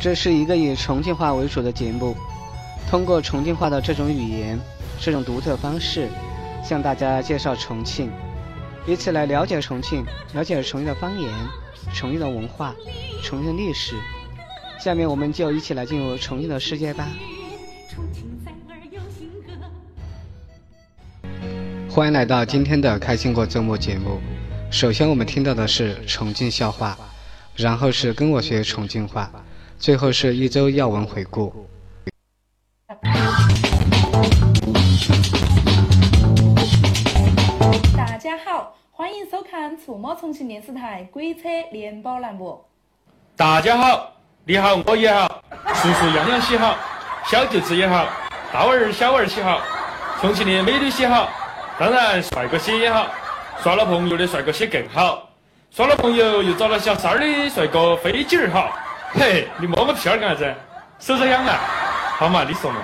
这是一个以重庆话为主的节目，通过重庆话的这种语言、这种独特方式，向大家介绍重庆，以此来了解重庆，了解重庆的方言、重庆的文化、重庆的历史。下面我们就一起来进入重庆的世界吧。欢迎来到今天的开心过周末节目。首先我们听到的是重庆笑话，然后是跟我学重庆话，最后是一周要闻回顾。大家好，欢迎收看触摸重庆电视台鬼车联播栏目。大家好，你好，我也好，叔叔样样喜好，小舅子也好，大娃儿小娃儿喜好，重庆的美女喜好，当然帅哥些也好，耍了朋友的帅哥些更好，耍了朋友又找了小三儿的帅哥飞机儿好。嘿，你摸个屁儿干啥子？手手痒啊？好嘛，你说嘛。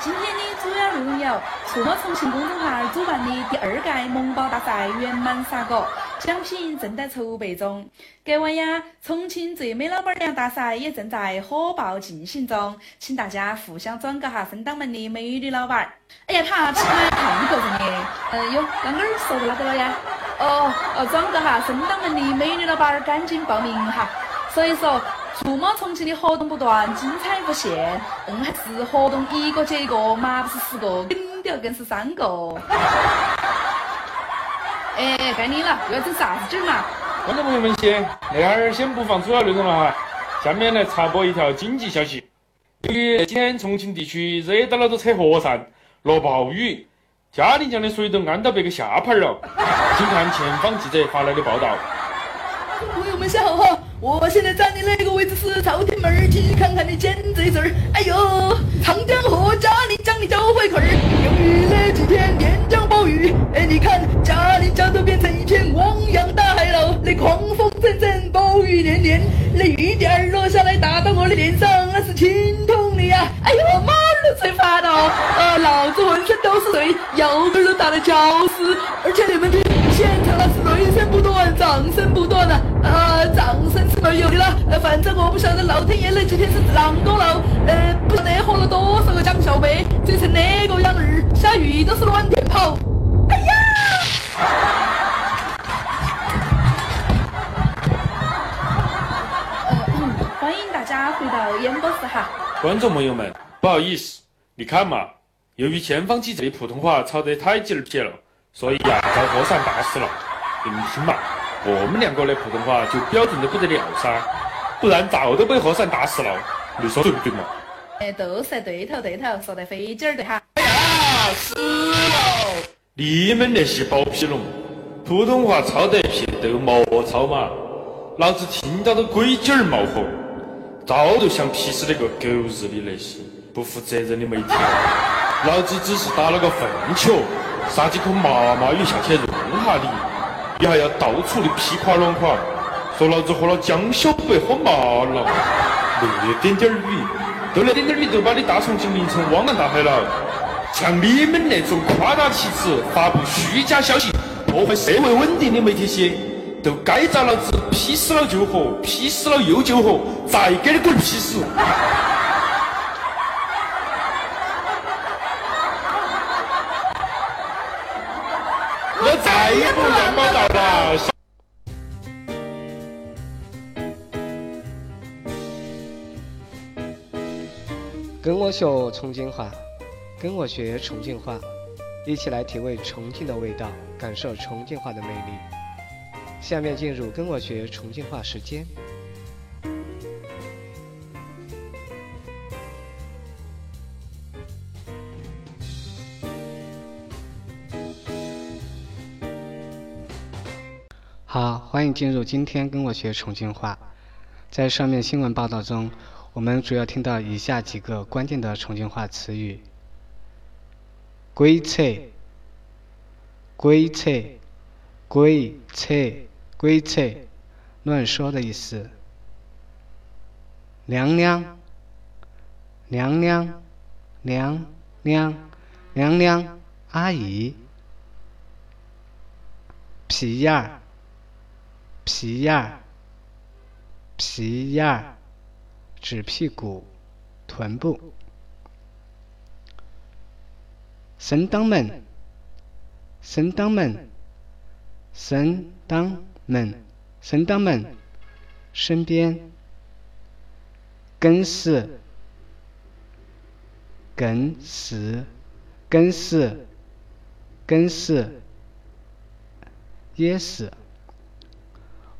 今天的主要内容有：触摸重庆公众号主办的第二届萌宝大赛圆满杀果，奖品正在筹备中。隔晚呀，重庆最美老板娘大赛也正在火爆进行中，请大家互相转告哈分党门的美女老板儿。哎呀，他起码看一个人的。嗯，哟，刚刚说的哪个了呀？哦哦，转告哈分党门的美女老板儿，赶紧报名哈。所以说，触摸重庆的活动不断，精彩无限。嗯，还是活动一个接一个，嘛不是十个，顶掉更是三个。哎，该你了，又要整啥子劲儿嘛？观众朋友们先，那哈儿先不放主要内容了哈，下面来插播一条紧急消息。由于今天重庆地区热到了都扯火山，落暴雨，嘉陵江的水都淹到别个下盘了。请看前方记者发来的报道。朋友们下好哈！我现在站的那个位置是朝天门儿，请看看你尖嘴嘴。哎呦，长江和嘉陵江的交汇口，由于那几天连降暴雨，哎，你看嘉陵江都变成一片汪洋大海了。那狂风阵阵，暴雨连连，那雨点落下来打到我的脸上，那是心痛的呀！哎呦，妈都吹烦了，啊，老子浑身都是水，腰根儿都打得绞死。而且你们听，现场那是雷声不断，掌声不断啊！啊，掌声是没有的了，呃，反正我不晓得老天爷那几天是啷个了，呃，不晓得喝了多少个江小白，醉成那个样儿，下雨都是乱点跑。哎呀！呃，欢迎大家回到演播室哈。观众朋友们，不好意思，你看嘛，由于前方记者的普通话抄得太鸡儿撇了，所以呀遭和尚打死了。你们听嘛，我们两个的普通话就标准的不得了噻，不然早都被和尚打死了。你说对不对嘛？哎，都是对头对头，说得飞机儿的哈。哎呀，死了！你们那些包皮龙，普通话抄得撇都莫抄嘛，老子听到都鬼劲儿冒火，早就想劈死那个狗日的那些不负责任的媒体了。老子只是打了个粪球，撒几颗麻麻雨下去润下你，你还要到处的批垮啷垮，说老子喝了江小白喝麻了，那点点雨，都那点点雨就把你大重庆淋成汪洋大海了。像你们那种夸大其词、发布虚假消息、破坏社会稳定的媒体些，都该遭老子劈死了救活，劈死了又救活，再给你滚劈死！我再也不乱报道的。跟我学重庆话，跟我学重庆话，一起来体味重庆的味道，感受重庆话的魅力。下面进入跟我学重庆话时间。进入今天跟我学重庆话。在上面新闻报道中，我们主要听到以下几个关键的重庆话词语：鬼扯、鬼扯、鬼扯、鬼扯，乱说的意思；娘娘、娘娘、娘娘、娘娘、阿姨；屁眼儿、屁眼儿、屁眼儿、指屁股、臀部。身当门，身当门，身当门，身当门，身边。跟死，跟死，跟死，跟死，也是。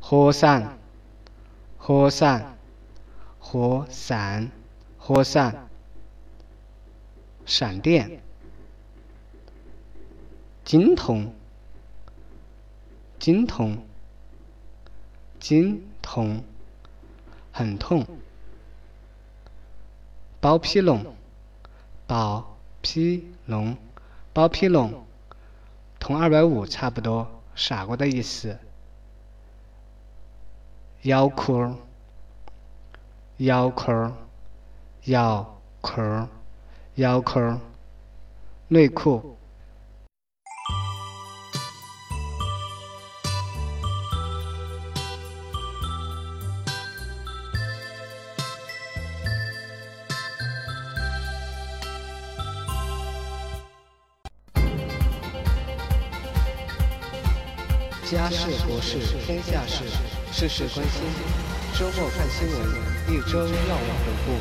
和尚，和尚，和尚，和尚。闪电，经痛，经痛，经痛，很痛。包皮龙，包皮龙，包皮龙，同二百五差不多，傻瓜的意思？腰裤，腰裤，腰裤，腰裤，内裤。家事国事天下事，事事关心。周末看新闻，一周要闻回顾。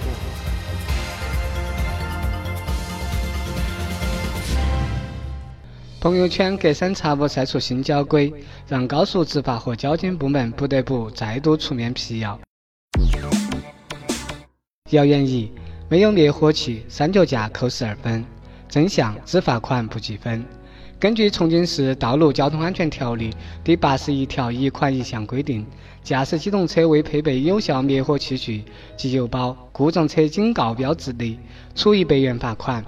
朋友圈隔三差五晒出新交规，让高速执法和交警部门不得不再度出面辟谣。谣言一：没有灭火器，三脚架扣十二分。真相：只罚款不记分。根据重庆市道路交通安全条例第八十一条一款一项规定，驾驶机动车未配备有效灭火器具及有包故障车警告标志的，处一百元罚款。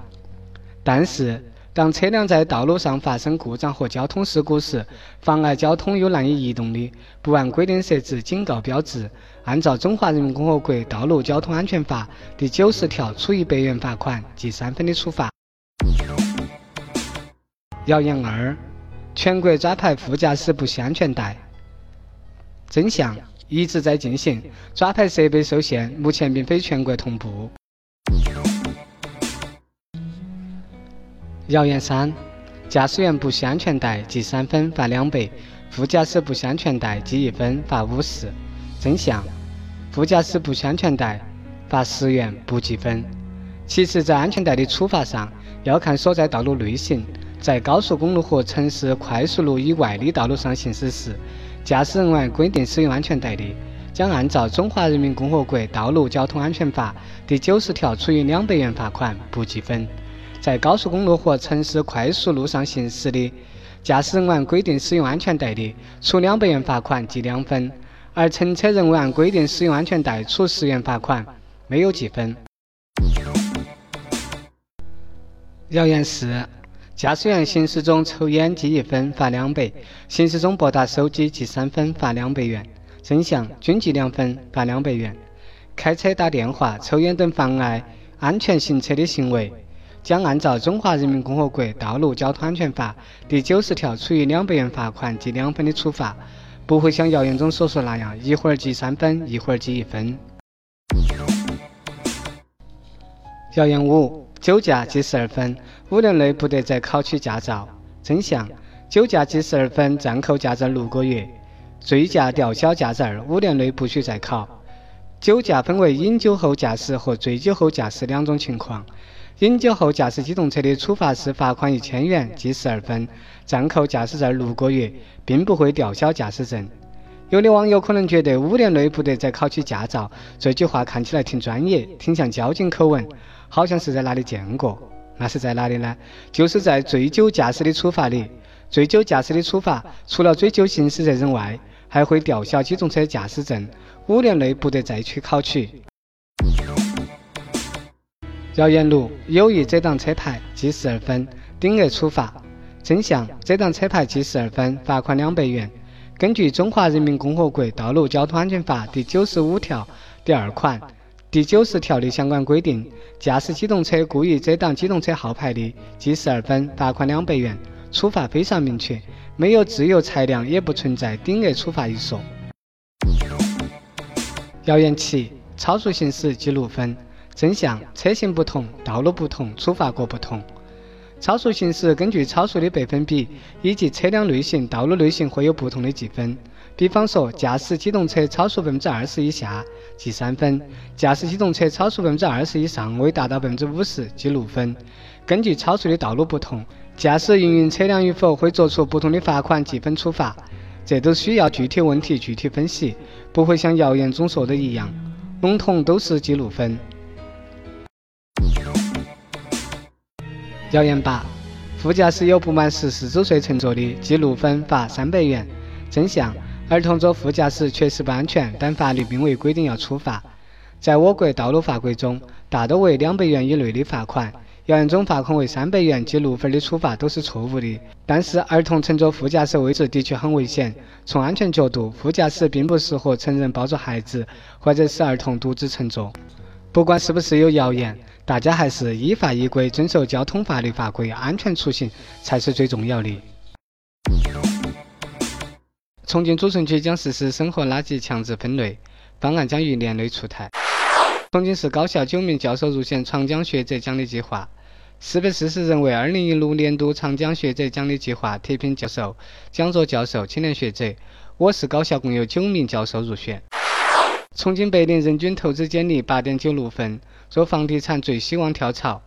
但是，当车辆在道路上发生故障或交通事故时，妨碍交通又难以移动的，不按规定设置警告标志，按照《中华人民共和国道路交通安全法》第九十条处一百元罚款、记三分的处罚。谣言二：全国抓拍副驾驶不系安全带。真相：一直在进行，抓拍设备受限，目前并非全国同步。谣言三：驾驶员不系安全带记三分罚两百，副驾驶不系安全带记一分罚五十。真相：副驾驶不系安全带罚十元不记分。其次，在安全带的处罚上，要看所在道路类型。在高速公路和城市快速路以外的道路上行驶时，驾驶人员规定使用安全带的，将按照《中华人民共和国道路交通安全法》第九十条处以两百元罚款，不记分。在高速公路和城市快速路上行驶的，驾驶人员规定使用安全带的，处两百元罚款，记两分；而乘车人员规定使用安全带，处十元罚款，没有记分。谣言四。驾驶员行驶中抽烟记一分，罚两百；行驶中拨打手机记三分，罚两百元。真相：均记两分，罚两百元。开车打电话、抽烟等妨碍安全行车的行为，将按照《中华人民共和国道路交通安全法》第九十条处以两百元罚款、记两分的处罚，不会像谣言中所说那样，一会儿记三分，一会儿记一分。谣言五。酒驾记十二分，五年内不得再考取驾照。真相：酒驾记十二分，暂扣驾照六个月；醉驾吊销驾照，五年内不许再考。酒驾分为饮酒后驾驶和醉酒后驾驶两种情况。饮酒后驾驶机动车的处罚是罚款一千元，记十二分，暂扣驾驶证六个月，并不会吊销驾驶证。有的网友可能觉得五年内不得再考取驾照这句话看起来挺专业，挺像交警口吻。好像是在哪里见过？那是在哪里呢？就是在醉酒驾驶的处罚里。醉酒驾驶的处罚，除了追究刑事责任外，还会吊销机动车驾驶证，五年内不得再去考取。谣言六：有意遮挡车牌，记十二分，顶额处罚。真相：遮挡车牌记十二分，罚款两百元。根据《中华人民共和国道路交通安全法》第九十五条第二款。第九十条的相关规定，驾驶机动车故意遮挡机动车号牌的，记十二分，罚款两百元。处罚非常明确，没有自由裁量，也不存在顶额处罚一说。谣言七：超速行驶记录分。真相：车型不同，道路不同，处罚各不同。超速行驶根据超速的百分比以及车辆类型、道路类型会有不同的记分。比方说，驾驶机动车超速百分之二十以下记三分，驾驶机动车超速百分之二十以上未达到百分之五十记六分。根据超速的道路不同，驾驶营运车辆与否会作出不同的罚款记分处罚。这都需要具体问题具体分析，不会像谣言中说的一样，笼统都是记六分。谣言八：副驾驶有不满十四周岁乘坐的，记六分，罚三百元。真相：儿童坐副驾驶确实不安全，但法律并未规定要处罚。在我国道路法规中，大多为两百元以内的罚款。谣言中罚款为三百元，记六分的处罚都是错误的。但是，儿童乘坐副驾驶位置的确很危险。从安全角度，副驾驶并不适合成人抱着孩子，或者是儿童独自乘坐。不管是不是有谣言。大家还是依法依规遵守交通法律法规，安全出行才是最重要的。重庆主城区将实施生活垃圾强制分类方案，将于年内出台。重庆市高校九名教授入选长江学者奖励计划，四百四十人为二零一六年度长江学者奖励计划特聘教授、讲座教授、青年学者。我市高校共有九名教授入选。重庆白领人均投资简历八点九六分。做房地产最希望跳槽。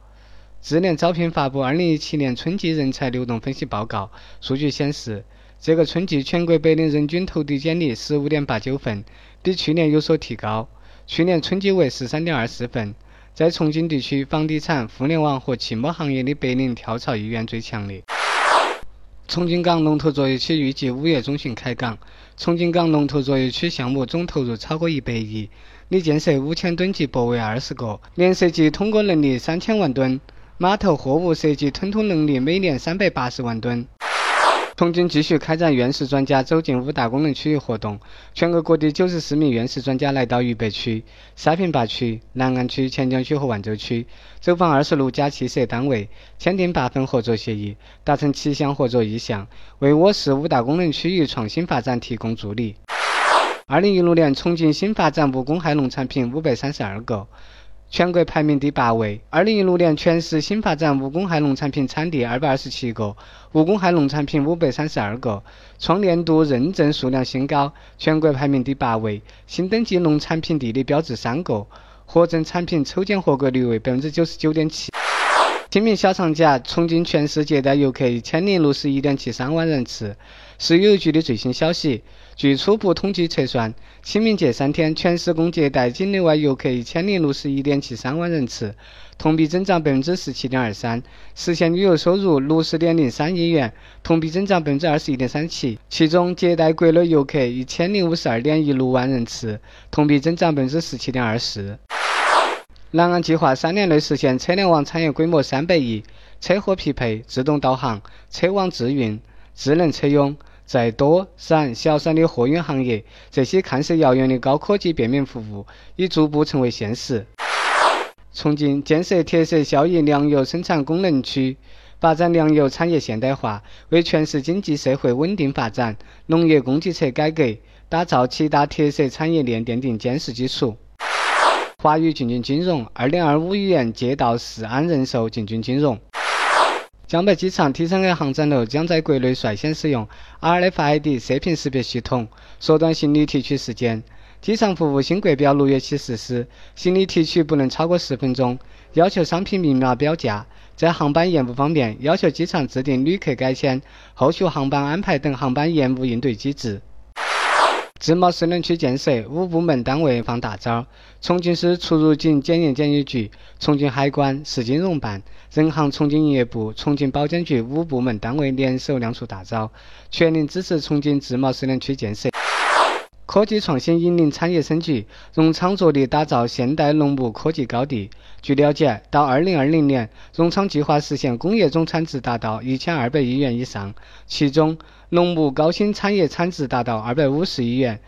智联招聘发布二零一七年春季人才流动分析报告，数据显示，这个春季全国白领人均投递简历十五点八九份，比去年有所提高。去年春季为十三点二四份。在重庆地区，房地产、互联网和汽摩行业的白领跳槽意愿最强烈。重庆港龙头作业区预计五月中旬开港。重庆港龙头作业区项目总投入超过一百亿。拟建设五千吨级泊位二十个，年设计通过能力三千万吨，码头货物设计吞吐能力每年三百八十万吨。重庆继续开展院士专家走进五大功能区域活动，全国各地九十四名院士专家来到渝北区、沙坪坝区、南岸区、黔江区和万州区，走访二十六家汽设单位，签订八份合作协议，达成七项合作意向，为我市五大功能区域创新发展提供助力。二零一六年，重庆新发展无公害农产品五百三十二个，全国排名第八位。二零一六年，全市新发展无公害农产品产地二百二十七个，无公害农产品五百三十二个，创年度认证数量新高，全国排名第八位。新登记农产品地理标志三个，获证产品抽检合格率为百分之九十九点七。清明小长假，重庆全市接待游客一千零六十一点七三万人次。市旅游局的最新消息，据初步统计测算，清明节三天，全市共接待境内外游客一千零六十一点七三万人次，同比增长百分之十七点二三，实现旅游收入六十点零三亿元，同比增长百分之二十一点三七。其中，接待国内游客一千零五十二点一六万人次，同比增长百分之十七点二四。南岸计划三年内实现车联网产业规模三百亿，车货匹配、自动导航、车网自运、智能车用，在多闪小散的货运行业，这些看似遥远的高科技便民服务已逐步成为现实。重庆建设特色效益粮油生产功能区，发展粮油产业现代化，为全市经济社会稳定发展、农业供给侧改革、打造七大特色产业链奠定坚实基础。华宇进军金融，二零二五亿元借到世安人寿进军金融。江北机场 T 三 A 航站楼将在国内率先使用 RFID 射频识别系统，缩短行李提取时间。机场服务新国标六月起实施，行李提取不能超过十分钟，要求商品明码标价。在航班延误方面，要求机场制定旅客改签、后续航班安排等航班延误应对机制。自贸试验区建设，五部门单位放大招。重庆市出入境检验检疫局、重庆海关、市金融办、人行重庆营业部、重庆保监局五部门单位联手亮出大招，全力支持重庆自贸试验区建设。科技创新引领产业升级，荣昌着力打造现代农牧科技高地。据了解，到二零二零年，荣昌计划实现工业总产值达到一千二百亿元以上，其中。农牧高新产业产值达到二百五十亿元。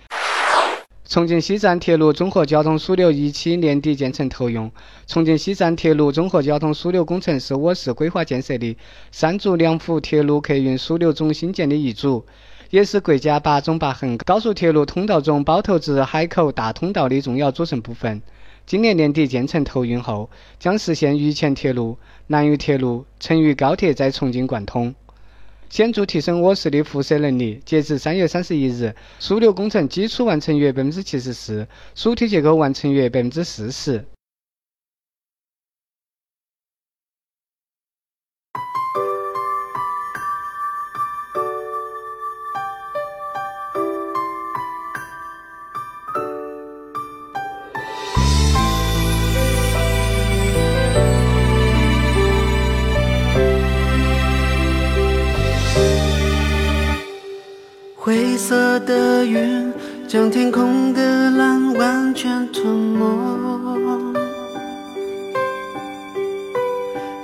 重庆西站铁路综合交通枢纽一期年底建成投用。重庆西站铁路综合交通枢纽工程是我市规划建设的三组两辅铁路客运枢纽中新建的一组，也是国家八纵八横高速铁路通道中包头至海口大通道的重要组成部分。今年年底建成投运后，将实现渝黔铁路、南渝铁路、成渝高铁在重庆贯通，显著提升我市的辐射能力。截至三月三十一日，枢纽工程基础完成约百分之七十四，主体结构完成约百分之四十。灰色的云将天空的蓝完全吞没，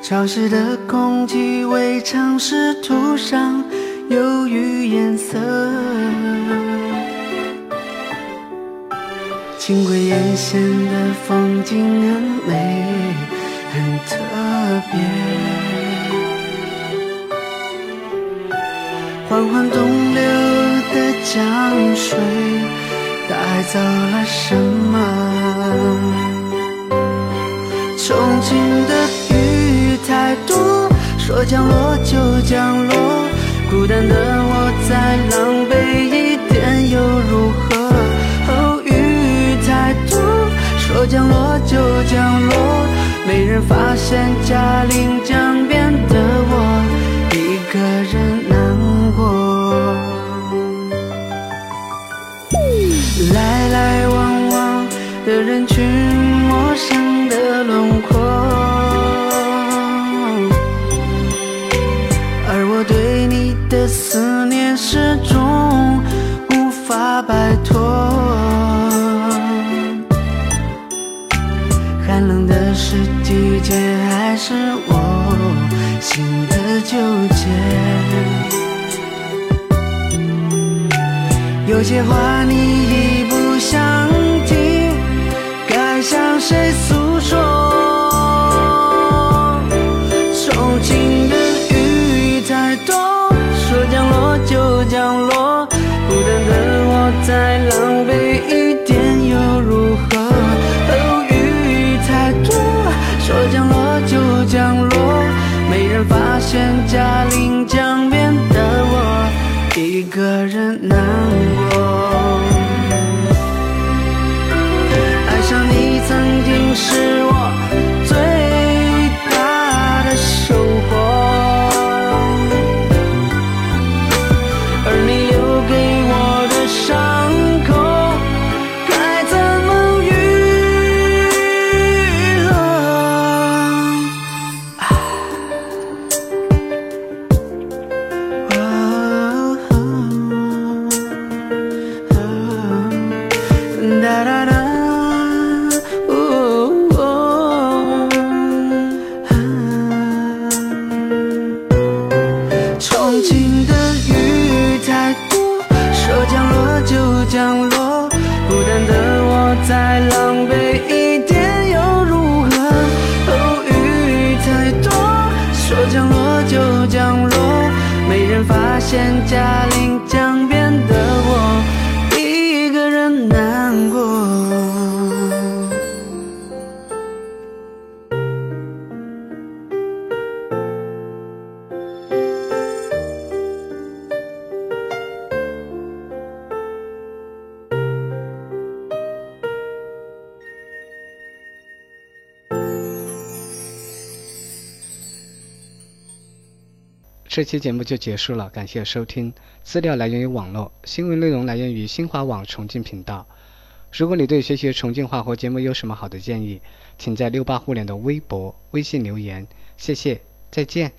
潮湿的空气为城市涂上忧郁颜色。轻轨沿线的风景很美，很特别，缓缓东流。的江水带走了什么？重庆的雨太多，说降落就降落。孤单的我再狼狈一点又如何？雨太多，说降落就降落。没人发现嘉陵江边的我，一个人来往往的人群，陌生的轮廓，而我对你的思念始终无法摆脱。寒冷的是季节，还是我心的纠结？有些话现嘉陵江边的我，一个人难过。这期节目就结束了，感谢收听。资料来源于网络，新闻内容来源于新华网重庆频道。如果你对学习重庆话和节目有什么好的建议，请在六八互联的微博、微信留言。谢谢，再见。